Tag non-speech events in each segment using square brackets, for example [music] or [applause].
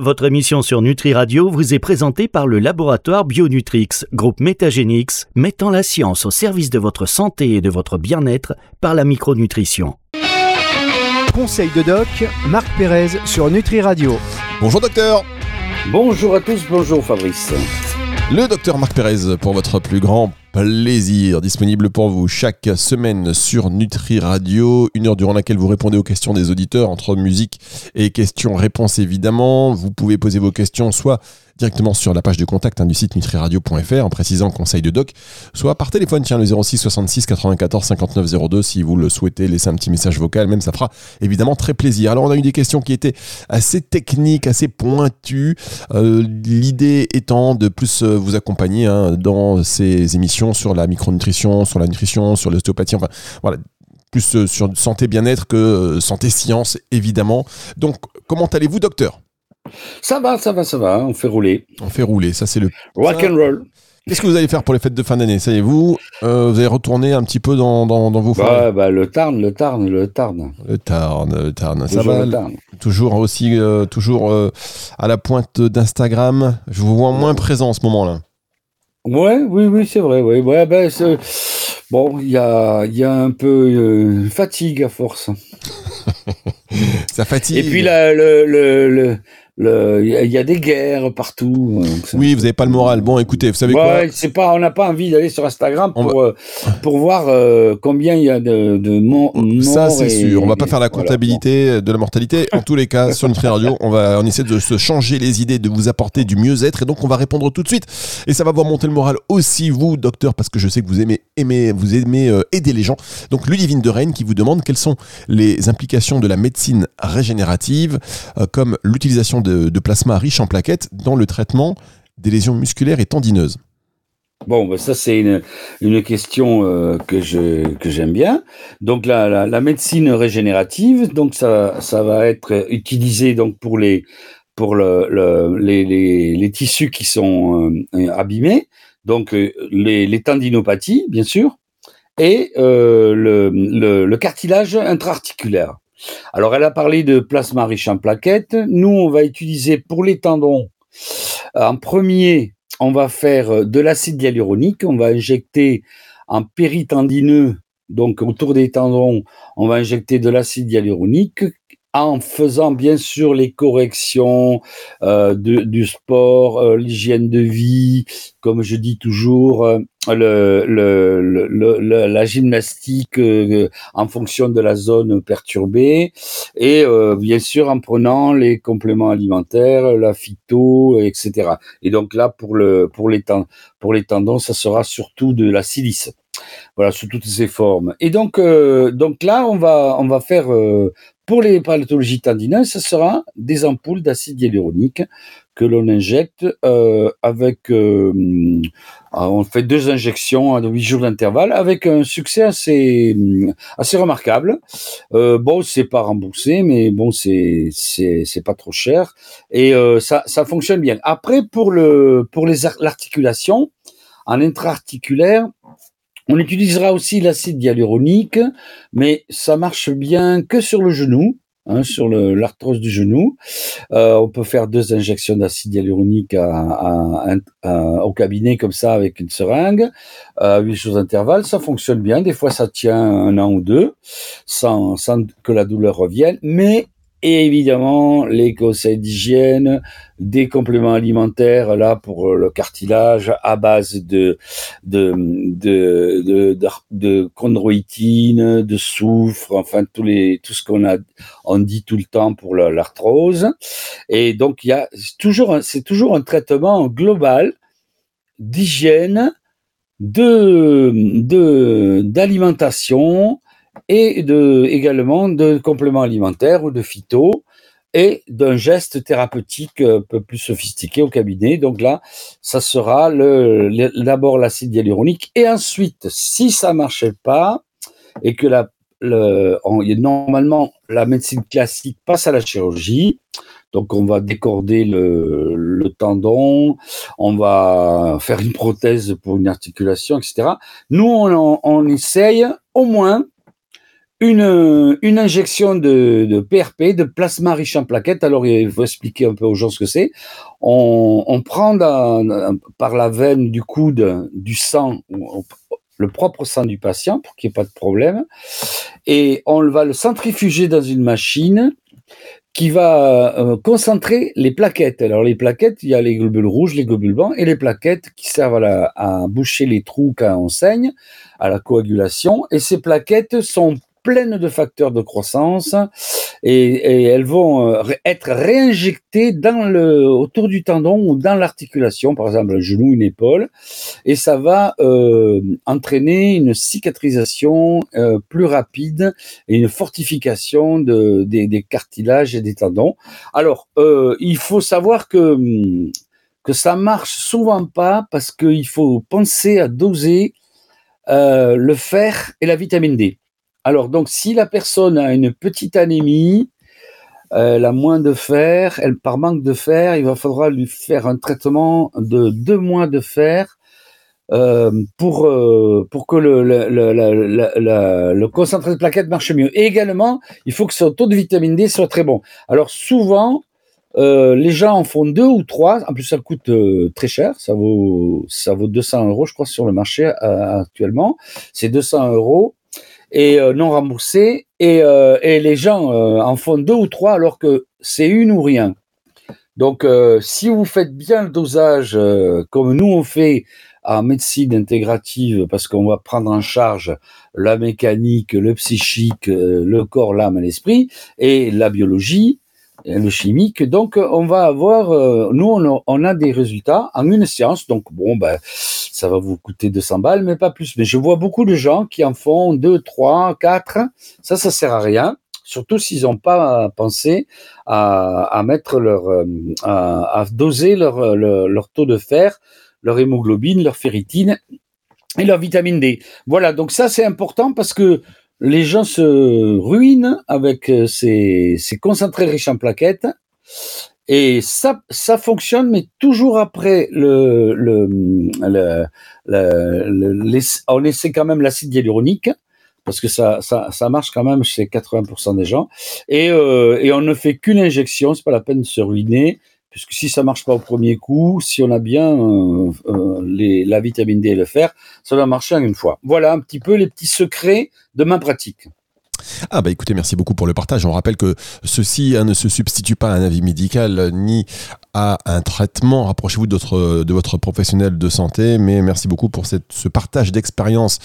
Votre émission sur Nutri Radio vous est présentée par le laboratoire Bionutrix, groupe Métagénix, mettant la science au service de votre santé et de votre bien-être par la micronutrition. Conseil de doc, Marc Pérez sur Nutri Radio. Bonjour docteur Bonjour à tous, bonjour Fabrice. Le docteur Marc Pérez pour votre plus grand plaisir, disponible pour vous chaque semaine sur Nutri Radio, une heure durant laquelle vous répondez aux questions des auditeurs entre musique et questions-réponses évidemment. Vous pouvez poser vos questions soit directement sur la page de contact hein, du site nutriradio.fr en précisant conseil de doc, soit par téléphone, tiens, le 06 66 94 59 02 si vous le souhaitez, laisser un petit message vocal, même ça fera évidemment très plaisir. Alors on a eu des questions qui étaient assez techniques, assez pointues, euh, l'idée étant de plus euh, vous accompagner hein, dans ces émissions sur la micronutrition, sur la nutrition, sur l'ostéopathie, enfin voilà, plus euh, sur santé bien-être que santé science évidemment. Donc comment allez-vous docteur? Ça va, ça va, ça va. On fait rouler. On fait rouler. Ça, c'est le. Rock and roll. Qu'est-ce que vous allez faire pour les fêtes de fin d'année? Ça y est, vous, euh, vous allez retourner un petit peu dans, dans, vos bah, bah, le Tarn, le Tarn, le Tarn. Le Tarn, le Tarn. Ça va Toujours aussi, euh, toujours euh, à la pointe d'Instagram. Je vous vois moins présent en ce moment-là. Ouais, oui, oui, c'est vrai. Ouais, ouais, ben, bon, il y a, y a un peu fatigue à force. [laughs] Ça fatigue. Et puis là, le, le il y a des guerres partout. Euh, oui, vous n'avez pas le moral. Bon, écoutez, vous savez quoi? C'est pas, on n'a pas envie d'aller sur Instagram pour euh, pour voir euh, combien il y a de, de morts. Ça, c'est sûr. On va pas faire la comptabilité de la mortalité. En tous les cas, sur Nutri Radio, on va, on essaie de se changer les idées, de vous apporter du mieux-être, et donc on va répondre tout de suite. Et ça va vous remonter le moral aussi, vous, docteur, parce que je sais que vous aimez, aimez, vous aimez aider les gens. Donc, Ludivine de Rennes qui vous demande quelles sont les implications de la médecine régénérative, comme l'utilisation de de, plasma riche en plaquettes dans le traitement des lésions musculaires et tendineuses Bon, ben ça c'est une, une question euh, que je que j'aime bien. Donc la, la, médecine régénérative, donc ça ça va être utilisé donc pour les pour le, les, les, tissus qui sont euh, abîmés, donc euh, les, tendinopathies bien sûr, et le, le cartilage intra-articulaire. Alors, elle a parlé de plasma riche en plaquettes. Nous, on va utiliser pour les tendons, en premier, on va faire de l'acide hyaluronique. On va injecter en péritendineux, donc autour des tendons, on va injecter de l'acide hyaluronique en faisant bien sûr les corrections euh, du sport, euh, l'hygiène de vie, comme je dis toujours, euh, le, le, la gymnastique en fonction de la zone perturbée, et bien sûr en prenant les compléments alimentaires, la phyto, etc. Et donc là, pour, le, pour, les, pour les tendons, ça sera surtout de la silice voilà sous toutes ses formes et donc donc là on va on va faire pour les pathologies tendineuses, ce sera des ampoules d'acide hyaluronique que l'on injecte euh, avec, euh, on fait deux injections à 8 jours d'intervalle avec un succès assez, assez remarquable. Euh, bon, c'est pas remboursé, mais bon, c'est, c'est, pas trop cher et euh, ça, ça fonctionne bien. Après, pour le, pour l'articulation, en intra-articulaire, on utilisera aussi l'acide hyaluronique, mais ça marche bien que sur le genou. Hein, sur l'arthrose du genou. Euh, on peut faire deux injections d'acide hyaluronique au cabinet comme ça avec une seringue, à huit jours d'intervalle. Ça fonctionne bien. Des fois, ça tient un an ou deux sans, sans que la douleur revienne. Mais et évidemment les conseils d'hygiène, des compléments alimentaires là pour le cartilage à base de de de de, de, de chondroïtine, de soufre, enfin tous les tout ce qu'on a on dit tout le temps pour l'arthrose. Et donc il y a toujours c'est toujours un traitement global d'hygiène, de de d'alimentation et également de compléments alimentaires ou de phyto et d'un geste thérapeutique un peu plus sophistiqué au cabinet. Donc là, ça sera d'abord l'acide hyaluronique et ensuite, si ça marchait pas et que normalement la médecine classique passe à la chirurgie, donc on va décorder le, tendon, on va faire une prothèse pour une articulation, etc. Nous, on essaye au moins une, une injection de, PRP, de plasma riche en plaquettes. Alors, il faut expliquer un peu aux gens ce que c'est. On, on prend par la veine du coude du sang, le propre sang du patient pour qu'il n'y ait pas de problème, et on va le centrifuger dans une machine qui va euh, concentrer les plaquettes. Alors les plaquettes, il y a les globules rouges, les globules blancs et les plaquettes qui servent à, à boucher les trous quand on saigne, à la coagulation. Et ces plaquettes sont pleines de facteurs de croissance et, elles vont euh, être réinjectées dans le, autour du tendon ou dans l'articulation, par exemple un genou, une épaule, et ça va euh, entraîner une cicatrisation euh, plus rapide et une fortification de, des, cartilages et des tendons. Alors, il faut savoir que que ça marche souvent pas parce qu'il faut penser à doser le fer et la vitamine D. Alors, donc, si la personne a une petite anémie, elle a moins de fer, elle par manque de fer, il va falloir lui faire un traitement de deux mois de fer euh, pour, euh, pour que le, le, concentré de plaquettes marche mieux. Et également, il faut que son taux de vitamine D soit très bon. Alors souvent, euh, les gens en font deux ou trois. En plus, ça coûte très cher. Ça vaut, ça vaut 200 euros, je crois, sur le marché actuellement. C'est 200 euros et euh, non remboursés et, euh, et, les gens euh, en font deux ou trois alors que c'est une ou rien. Donc si vous faites bien le dosage comme nous on fait en médecine intégrative parce qu'on va prendre en charge la mécanique, le psychique, le corps, l'âme et l'esprit et la biologie, le chimique. Donc, on va avoir, euh, nous, on a, des résultats en une séance. Donc, bon, ben, ça va vous coûter 200 balles, mais pas plus. Mais je vois beaucoup de gens qui en font 2, 3, 4. Ça, ça sert à rien. Surtout s'ils n'ont pas pensé à, mettre leur, euh, à, doser leur, leur taux de fer, leur hémoglobine, leur ferritine et leur vitamine D. Voilà, donc ça c'est important parce que les gens se ruinent avec euh, ces, ces concentrés riches en plaquettes. Et ça, ça fonctionne, mais toujours après le, le, le, on essaie quand même l'acide hyaluronique parce que ça, ça, ça marche quand même chez 80% des gens. Et, euh, et on ne fait qu'une injection, c'est pas la peine de se ruiner puisque si ça marche pas au premier coup, si on a bien euh, euh, la vitamine D et le fer, ça va marcher une fois. Voilà un petit peu les petits secrets de ma pratique. Ah bah écoutez, merci beaucoup pour le partage. On rappelle que ceci hein, ne se substitue pas à un avis médical ni à un traitement. Rapprochez-vous de, de votre professionnel de santé. Mais merci beaucoup pour ce partage d'expérience.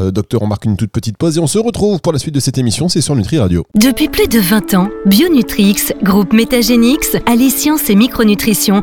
Euh, docteur, on marque une toute petite pause et on se retrouve pour la suite de cette émission. C'est sur Nutri Radio. Depuis plus de 20 ans, Bionutrix, groupe Métagénix, allie sciences et micronutrition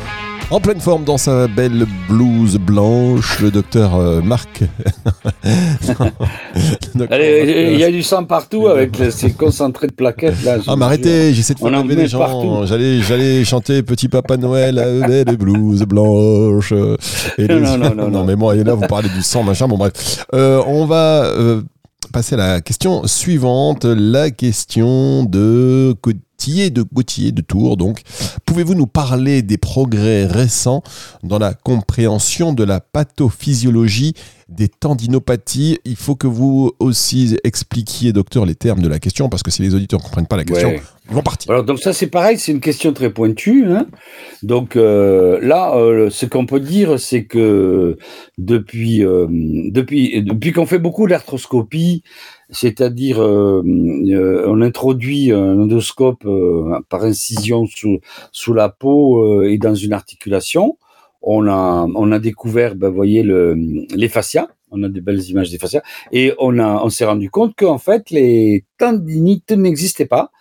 En pleine forme dans sa belle blouse blanche, le docteur euh, Marc. [laughs] il y a du sang partout avec ces concentrés de plaquettes là. Ah, mais arrêtez, j'essaie de faire enlever les gens. J'allais, j'allais chanter Petit Papa Noël, belle blouse blanche. non, non, non, non, mais moi, là, vous parlez du sang, machin. Bon, bref. Euh, on va. Euh, passer à la question suivante, la question de de Gauthier de Tours. Donc, pouvez-vous nous parler des progrès récents dans la compréhension de la pathophysiologie des tendinopathies? Il faut que vous aussi expliquiez, docteur, les termes de la question, parce que si les auditeurs ne comprennent pas la question, ils vont partir. Alors, donc ça, c'est pareil, c'est une question très pointue. Hein. donc euh, là, euh, ce qu'on peut dire, c'est que depuis, euh, depuis, depuis qu'on fait beaucoup d'arthroscopie, c'est-à-dire euh, euh, on introduit un endoscope euh, par incision sous, sous la peau et dans une articulation. On a, découvert, ben, voyez, le, les fascias. On a des belles images des fascias. Et on, s'est rendu compte qu'en fait, les tendinites n'existaient pas.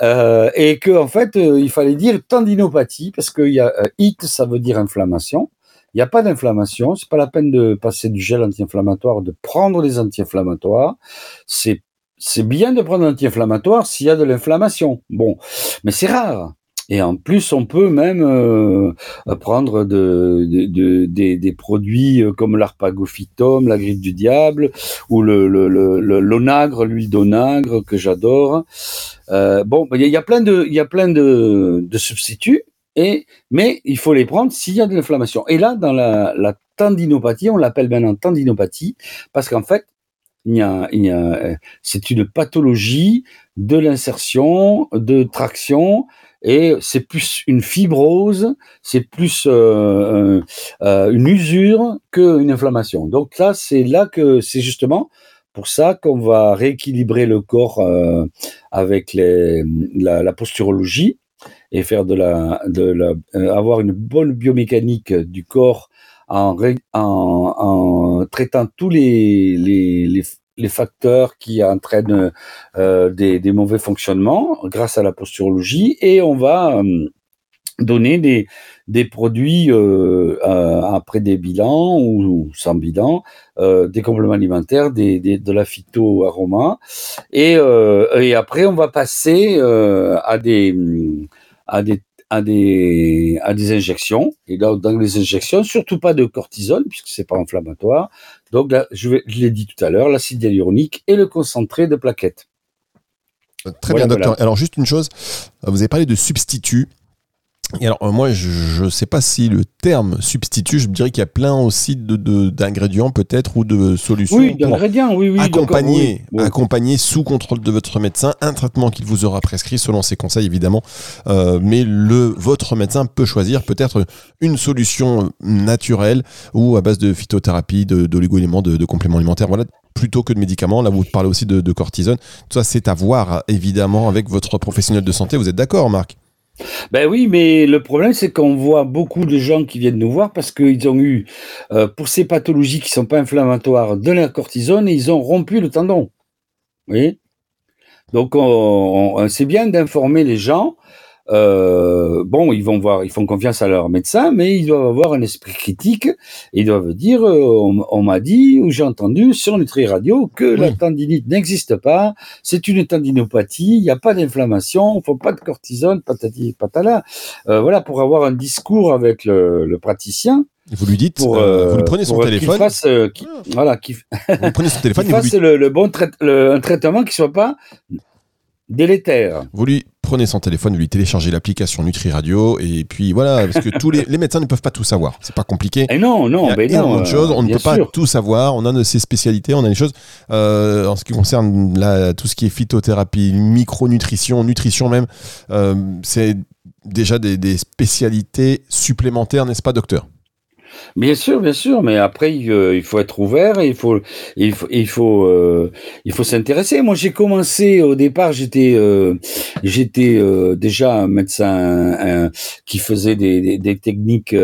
Et que en fait, il fallait dire tendinopathie parce qu'il y a it, ça veut dire inflammation. Il n'y a pas d'inflammation, c'est pas la peine de passer du gel anti-inflammatoire, de prendre des anti-inflammatoires. C'est bien de prendre un anti-inflammatoire s'il y a de l'inflammation. Bon, mais c'est rare. Et en plus, on peut même euh, prendre de, de, des produits euh, comme l'arpagophytum, la griffe du diable, ou le, l'onagre, l'huile d'onagre que j'adore. Euh, bon, il y, a plein de, il y a plein de substituts. Mais il faut les prendre s'il y a de l'inflammation. Et là, dans la, tendinopathie, on l'appelle maintenant tendinopathie, parce qu'en fait, c'est une pathologie de l'insertion, de traction, et c'est plus une fibrose, c'est plus euh, euh, une usure qu'une inflammation. Donc là, c'est là que c'est justement pour ça qu'on va rééquilibrer le corps euh, avec la, posturologie et faire de la, de la avoir une bonne biomécanique du corps en, traitant tous les, les, les, les facteurs qui entraînent euh, des, des, mauvais fonctionnements grâce à la posturologie. Et on va euh, donner des, des produits euh, après des bilans ou, sans bilan, euh, des compléments alimentaires, des, des, de la phytoaroma et, et après on va passer à des à des à des, à des injections. Et là, dans les injections, surtout pas de cortisone, puisque c'est pas inflammatoire. Donc là, je, vais, je l'ai dit tout à l'heure, l'acide hyaluronique et le concentré de plaquettes. Très bien, docteur. Alors, juste une chose, vous avez parlé de substituts. Et alors, euh, moi, je ne sais pas si le terme substitut, je dirais qu'il y a plein aussi d'ingrédients de, peut-être ou de solutions. Oui, d'ingrédients, oui, oui. Accompagner, accompagner sous contrôle de votre médecin un traitement qu'il vous aura prescrit selon ses conseils, évidemment. Euh, mais le, votre médecin peut choisir peut-être une solution naturelle ou à base de phytothérapie, d'oligo-éléments, de, de, compléments alimentaires. Voilà, plutôt que de médicaments. Là, vous parlez aussi de, de cortisone. Tout ça, c'est à voir, évidemment, avec votre professionnel de santé. Vous êtes d'accord, Marc? Ben oui, mais le problème, c'est qu'on voit beaucoup de gens qui viennent nous voir parce qu'ils ont eu, euh, pour ces pathologies qui sont pas inflammatoires, de la cortisone et ils ont rompu le tendon. Oui. Donc, c'est bien d'informer les gens euh, bon, ils vont voir, ils font confiance à leur médecin, mais ils doivent avoir un esprit critique. ils doivent dire, euh, on, m'a dit ou j'ai entendu sur Nutri Radio que la tendinite n'existe pas, c'est une tendinopathie, il n'y a pas d'inflammation, il faut pas de cortisone, patati patala. Euh, voilà, pour avoir un discours avec le, praticien. Vous lui dites, pour, vous lui prenez son téléphone. Fasse, Voilà, qui [laughs] vous prenez son téléphone. fasse le, bon un traitement qui soit pas délétère. Vous lui prenez son téléphone, vous lui téléchargez l'application Nutri Radio et puis voilà, parce que tous les, [laughs] médecins ne peuvent pas tout savoir. C'est pas compliqué. Et non, non, Il y a non, de choses. On ne peut pas tout savoir. On a de ses spécialités, on a des choses. Euh, en ce qui concerne la, tout ce qui est phytothérapie, micronutrition, nutrition même, euh, c'est déjà des, des spécialités supplémentaires, n'est-ce pas, docteur? Bien sûr, bien sûr, mais après euh, il faut être ouvert il faut il faut il faut euh, il faut s'intéresser. Moi, j'ai commencé au départ, j'étais euh, j'étais déjà un médecin qui faisait des, des, techniques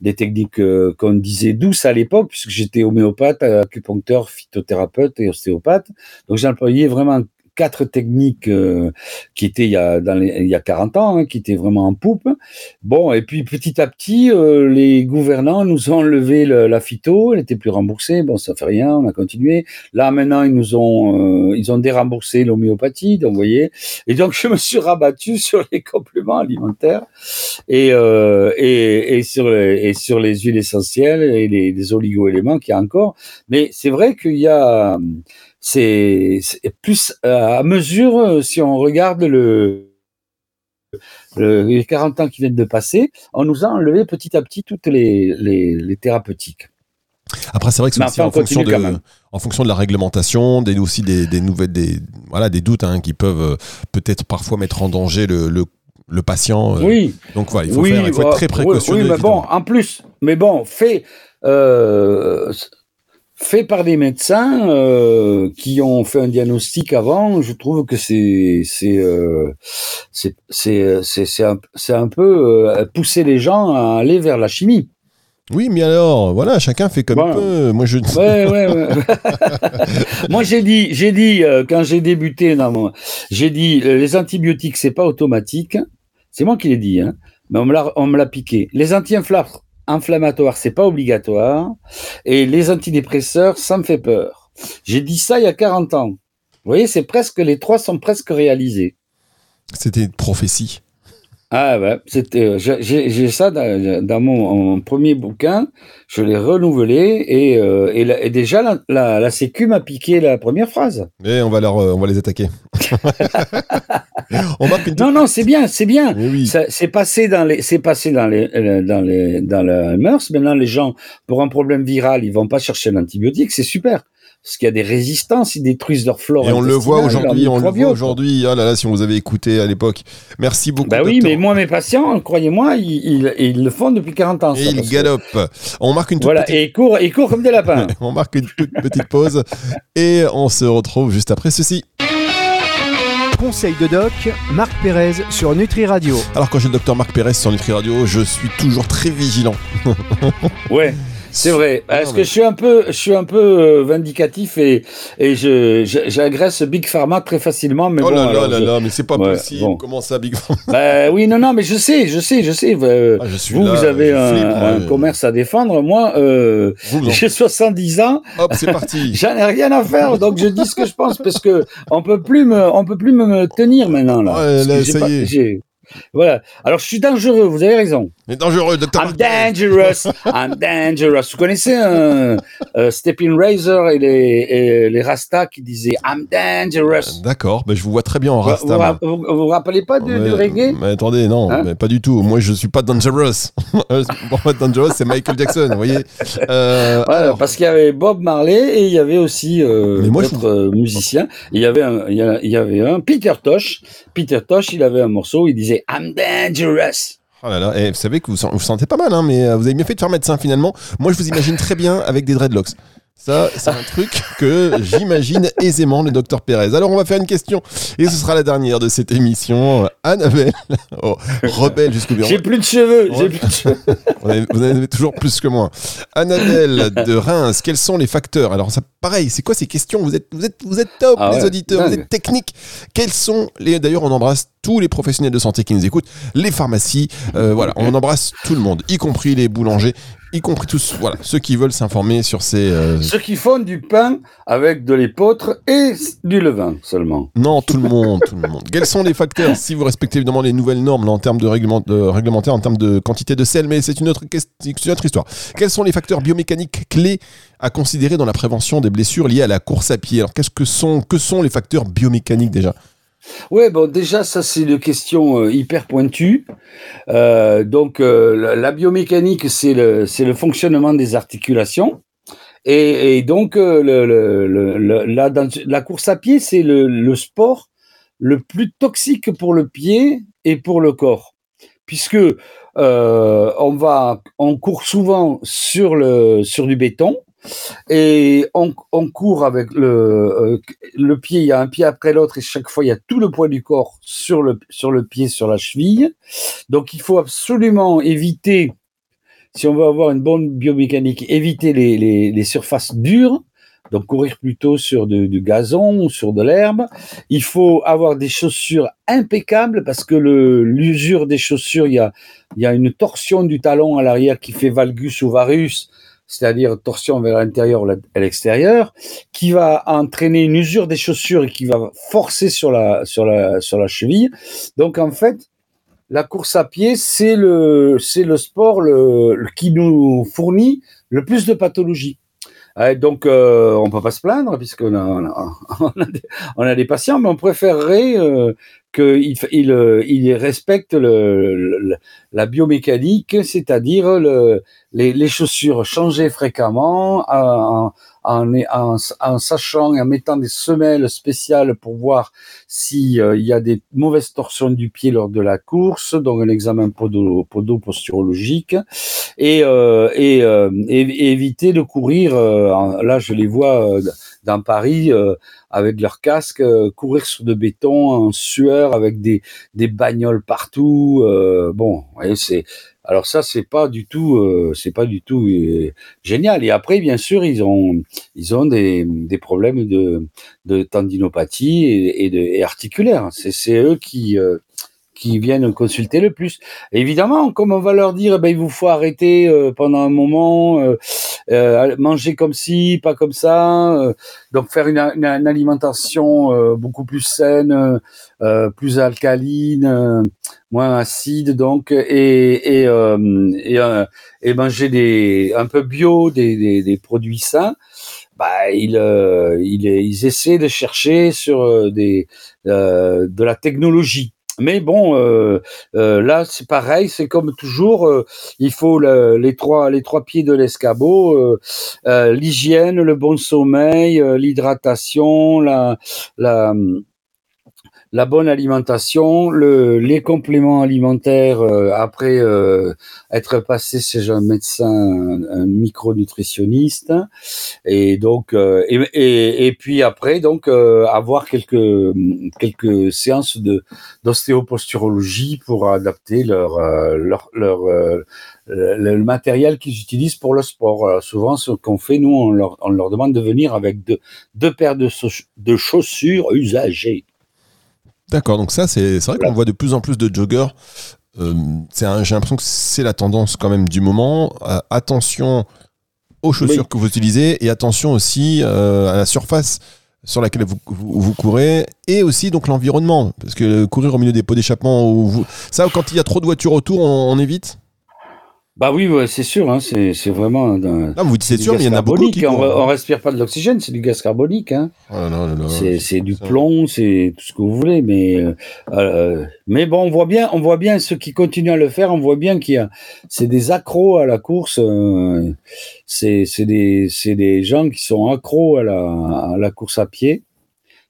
des techniques qu'on disait douces à l'époque puisque j'étais homéopathe, acupuncteur, phytothérapeute et ostéopathe. Donc j'employais vraiment quatre techniques euh, qui étaient il y a, dans les, il y a 40 ans, hein, qui étaient vraiment en poupe. Bon, et puis petit à petit, euh, les gouvernants nous ont enlevé la phyto, elle n'était plus remboursée. Bon, ça fait rien, on a continué. Là, maintenant, ils nous ont, euh, ils ont déremboursé l'homéopathie, donc vous voyez. Et donc, [laughs] je me suis rabattu sur les compléments alimentaires et, et, et, sur les, et sur les huiles essentielles et les, les oligo-éléments qu'il y a encore. Mais c'est vrai qu'il y a c'est plus euh, à mesure, euh, si on regarde le, les 40 ans qui viennent de passer, on nous a enlevé petit à petit toutes les, les, thérapeutiques. Après, c'est vrai que c'est aussi en, fonction de, en fonction de la réglementation, des, aussi des, des nouvelles, des, voilà, des doutes hein, qui peuvent euh, peut-être parfois mettre en danger le, le, patient. oui. Donc voilà, il faut, faire, il faut être très précautionneux. Oui, mais bon, en plus, mais bon, fait fait par des médecins euh, qui ont fait un diagnostic avant, je trouve que c'est c'est euh, c'est c'est c'est un, un, peu euh, pousser les gens à aller vers la chimie. Oui, mais alors, voilà, chacun fait comme il peut. Moi, je. Ouais, ouais, ouais. [laughs] Moi, j'ai dit, j'ai dit quand j'ai débuté, j'ai dit les antibiotiques, c'est pas automatique. C'est moi qui l'ai dit, hein. Mais on me l'a, on me l'a piqué. Les anti-inflammatoires inflammatoire, c'est pas obligatoire. Et les antidépresseurs, ça me fait peur. J'ai dit ça il y a 40 ans. Vous voyez, c'est presque les trois sont presque réalisés. C'était une prophétie. Ah ouais, c'était, euh, j'ai- ça dans, dans mon, mon premier bouquin, je l'ai renouvelé et, euh, et, la- et déjà la, la, la Sécu m'a piqué la première phrase. Mais on va, leur, euh, on va les attaquer. [laughs] on marque une Non, non, c'est bien, c'est bien. Oui, C'est passé dans les, c'est passé dans les, euh, dans les, dans la mœurs. Maintenant, les gens, pour un problème viral, ils vont pas chercher l'antibiotique. C'est super. Parce qu'il y a des résistances, ils détruisent leur flore. Et on le voit aujourd'hui, on le voit aujourd'hui. Ah là là, si on vous avait écouté à l'époque. Merci beaucoup. Bah oui, mais moi, mes patients, croyez-moi, ils, ils, ils le font depuis 40 ans. Et ça, il parce que- galope. On marque une toute Voilà, petite... et ils courent, ils courent comme des lapins. [laughs] On marque une toute petite pause et on se retrouve juste après ceci. Conseil de doc, Marc Pérez sur Nutri Radio. Alors quand j'ai le docteur Marc Pérez sur Nutri Radio, je suis toujours très vigilant. [laughs] Ouais. C'est vrai. Mais- que je suis un peu, je suis un peu euh, vindicatif et et je j'agresse Big Pharma très facilement, mais oh bon. là là là je- là, mais c'est pas Ouais, possible. bon. Comment ça, Big Pharma? Bah oui, non, non, mais je sais, je sais, je sais. euh, Ah, je suis vous, là, vous avez un, flippe, commerce à défendre. Moi, euh, j'ai 70 ans. Hop, c'est parti. [laughs] J'en ai rien à faire, donc je dis ce que je pense parce que on peut plus me, on peut plus me, tenir maintenant là. Ouais, Parce là, ça y est. Voilà. Alors je suis dangereux. Vous avez raison. Mais dangereux, docteur I'm dangerous. [laughs] I'm dangerous. Vous connaissez un euh, Stepping Razor et les, et les Rastas qui disaient I'm dangerous. D'accord, bah, je vous vois très bien en rasta. vous, vous, vous vous rappelez pas du, mais, du reggae? mais attendez, non, Hein? mais pas du tout. Moi, je suis pas dangerous. [laughs] Pour moi, dangerous, c'est Michael Jackson, vous voyez. Euh, Voilà, alors, parce qu'il y avait Bob Marley et il y avait aussi euh, Mais je d'autres euh, musiciens. Il y avait un, il y a- il y avait un Peter Tosh. Peter Tosh, il avait un morceau, il disait I'm dangerous. oh là là, eh, vous savez que vous, vous sentez pas mal, hein, mais euh, vous avez bien fait de faire médecin finalement. Moi, je vous imagine très bien avec des dreadlocks. Ça, c'est un truc que j'imagine aisément le docteur Pérez. Alors, on va faire une question, et ce sera la dernière de cette émission. Annabelle, oh, rebelle jusqu'au bureau. J'ai plus de cheveux, j'ai plus de cheveux. Vous en avez- toujours plus que moi. Annabelle de Reims, quels sont les facteurs? Alors, ça, pareil, c'est quoi ces questions? Vous êtes, vous, êtes, vous êtes top, Ah les auditeurs, vous êtes techniques. Quels sont les. D'ailleurs, on embrasse tous les professionnels de santé qui nous écoutent, les pharmacies, euh, [laughs] voilà, on embrasse tout le monde, y compris les boulangers, y compris tous, voilà, ceux qui veulent s'informer sur ces. euh, Ceux qui font du pain avec de l'épeautre et du levain seulement. Non, tout le monde, tout le monde. Quels sont les facteurs Si vous respectez évidemment les nouvelles normes là, en termes de, règlement, de réglementaire, en termes de quantité de sel, mais c'est une autre question, une autre histoire. Quels sont les facteurs biomécaniques clés à considérer dans la prévention des blessures liées à la course à pied? Alors, qu'est-ce que sont, que sont les facteurs biomécaniques déjà? Ouais, bon, déjà, ça, c'est une question euh, hyper pointue. Euh, donc, euh, la, biomécanique, c'est le, le fonctionnement des articulations. Et, donc, la, course à pied, c'est le, le sport le plus toxique pour le pied et pour le corps. Puisque on va, on court souvent sur le, sur du béton et on, court avec le, euh, le pied, il y a un pied après l'autre et chaque fois il y a tout le poids du corps sur le, sur le pied, sur la cheville. Donc il faut absolument éviter, si on veut avoir une bonne biomécanique, éviter les, les, surfaces dures. Donc courir plutôt sur de- du gazon ou sur de l'herbe. Il faut avoir des chaussures impeccables parce que l'usure des chaussures, il y a, il y a une torsion du talon à l'arrière qui fait valgus ou varus, c'est-à-dire torsion vers l'intérieur à l'extérieur, qui va entraîner une usure des chaussures et qui va forcer sur la, sur la, sur la cheville. Donc en fait, la course à pied, c'est le, c'est le sport qui nous fournit le plus de pathologies. Ouais, donc, euh, on peut pas se plaindre puisqu'on a, on a, [laughs] on a, des, patients, mais on préférerait euh, qu'il il, euh, il respecte le, le- la biomécanique, c'est-à-dire le, les, les chaussures changées fréquemment, en, en, en, en sachant en mettant des semelles spéciales pour voir s'il y a des mauvaises torsions du pied lors de la course, donc un examen podo, podo-posturologique, et, euh, et, euh, éviter de courir, euh, là je les vois euh, dans Paris, euh, avec leur casque, euh, courir sur de béton en sueur avec des, des bagnoles partout. euh, bon, c'est alors ça c'est pas du tout, euh, c'est pas du tout euh, génial. Et après, bien sûr, ils ont ils ont des, des problèmes de, de tendinopathie et, et, de, et articulaires. C'est c'est eux qui euh, qui viennent consulter le plus. Évidemment, comme on va leur dire, ben, il vous faut arrêter euh, pendant un moment, euh, euh, manger comme ci, pas comme ça, donc faire une, alimentation beaucoup plus saine, plus alcaline, moins acide, donc et et et, manger des un peu bio, des, des, des produits sains. Bah, il, il, ils essaient de chercher sur des de la technologie mais bon, euh, euh, là c'est pareil, c'est comme toujours, euh, il faut les trois les trois pieds de l'escabeau, l'hygiène, le bon sommeil, l'hydratation, la la la bonne alimentation, le, les compléments alimentaires euh, après euh, être passé chez un médecin, un, micronutritionniste, et donc euh, et, puis après donc avoir quelques quelques séances de d'ostéoposturologie pour adapter leur leur leur le, matériel qu'ils utilisent pour le sport. souvent, ce qu'on fait, nous, on leur, on leur demande de venir avec deux, deux paires de chaussures usagées. D'accord, donc ça, c'est vrai qu'on voit de plus en plus de joggers. Euh, J'ai l'impression que c'est la tendance quand même du moment. Euh, attention aux chaussures que vous utilisez et attention aussi euh, à la surface sur laquelle vous, vous, courez et aussi donc l'environnement parce que courir au milieu des pots d'échappement vous... ça quand il y a trop de voitures autour on évite? Bah oui, c'est sûr, hein, c'est vraiment. Un, non, vous dites c'est sûr, mais il y en a beaucoup qui. On, on respire pas de l'oxygène, c'est du gaz carbonique. Hein. Oh, c'est du plomb, c'est tout ce que vous voulez, mais euh, euh, mais bon, on voit bien, on voit bien ceux qui continuent à le faire, on voit bien qu'il y a, c'est des accros à la course, euh, c'est des c'est des gens qui sont accros à la à la course à pied.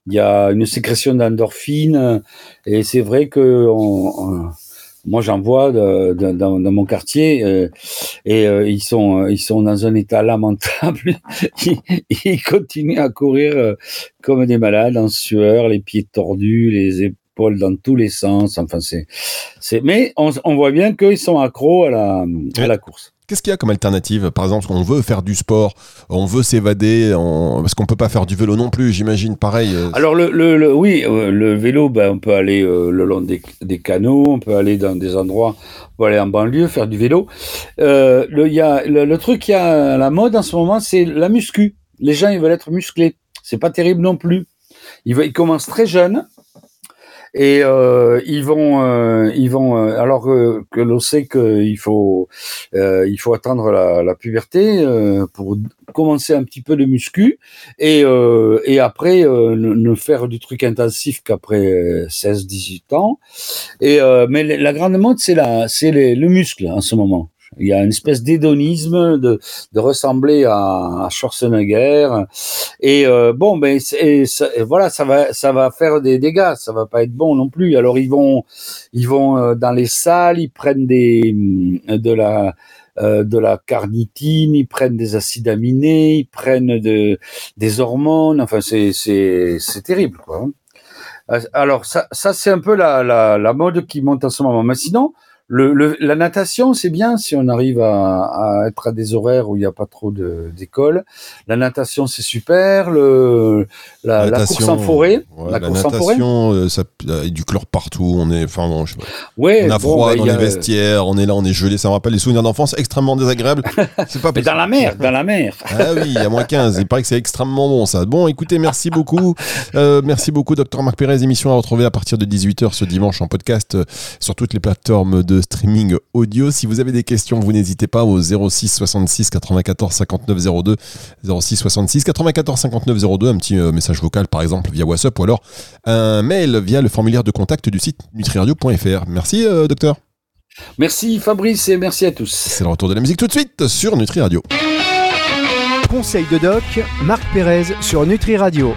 Il y a une sécrétion d'endorphine et c'est vrai que on moi, j'en vois de, de, dans, dans, mon quartier euh, et euh, ils sont ils sont dans un état lamentable. [laughs] ils, ils, continuent à courir euh, comme des malades en sueur, les pieds tordus, les épaules dans tous les sens. Enfin, c'est c'est. Mais on, on voit bien qu'ils sont accros à la à la course. Qu'est-ce qu'il y a comme alternative? Par exemple, on veut faire du sport, on veut s'évader, parce qu'on peut pas faire du vélo non plus, j'imagine. Pareil. Euh, Alors le, oui, euh, le vélo, ben, on peut aller euh, le long des, canaux, on peut aller dans des endroits, on peut aller en banlieue faire du vélo. Euh, le, y a, le, truc qui a la mode en ce moment, c'est la muscu. Les gens, ils veulent être musclés. C'est pas terrible non plus. Ils, ils commencent très jeunes et euh, ils vont, euh, ils vont. Euh, alors que l'on sait qu'il faut, euh, il faut attendre la, la puberté euh, pour commencer un petit peu de muscu et et après ne, faire du truc intensif qu'après 16-18 ans. Et mais la grande mode c'est la, c'est le muscle en ce moment. Il y a une espèce d'hédonisme de, de ressembler à, à Schwarzenegger. Et euh, bon, ben et, voilà, ça va, ça va faire des dégâts. Ça va pas être bon non plus. Alors ils vont, ils vont euh, dans les salles, ils prennent des de la euh, de la carnitine, ils prennent des acides aminés, ils prennent de, des hormones. Enfin, c'est c'est c'est terrible, quoi. Alors ça, ça c'est un peu la, la, la mode qui monte en ce moment. Mais sinon, la natation, c'est bien si on arrive à, être à des horaires où il n'y a pas trop d'école. La natation, c'est super. La, la, course en forêt. la, course natation, euh, ça, il y a du chlore partout. On est, enfin bon, je sais pas. Ouais, on a froid bah, dans les vestiaires. On est là, on est gelé. Ça me rappelle les souvenirs d'enfance extrêmement désagréables. [laughs] C'est pas. Mais dans la mer, dans la mer. ah oui, il y a moins 15. Il paraît que c'est extrêmement bon ça. Bon, écoutez, merci beaucoup, [laughs] euh, merci beaucoup, docteur Marc Pérez. Émission à retrouver à partir de 18h ce dimanche en podcast euh, sur toutes les plateformes de streaming audio. Si vous avez des questions, vous n'hésitez pas au 06 66 94 59 02. 06 66 94 59 02. Un petit euh, message vocal par exemple via WhatsApp ou alors un mail via le formulaire de contact du site nutriradio.fr. Merci euh, docteur. Merci Fabrice et merci à tous. C'est le retour de la musique tout de suite sur Nutri Radio. Conseil de doc, Marc Pérez sur Nutri Radio.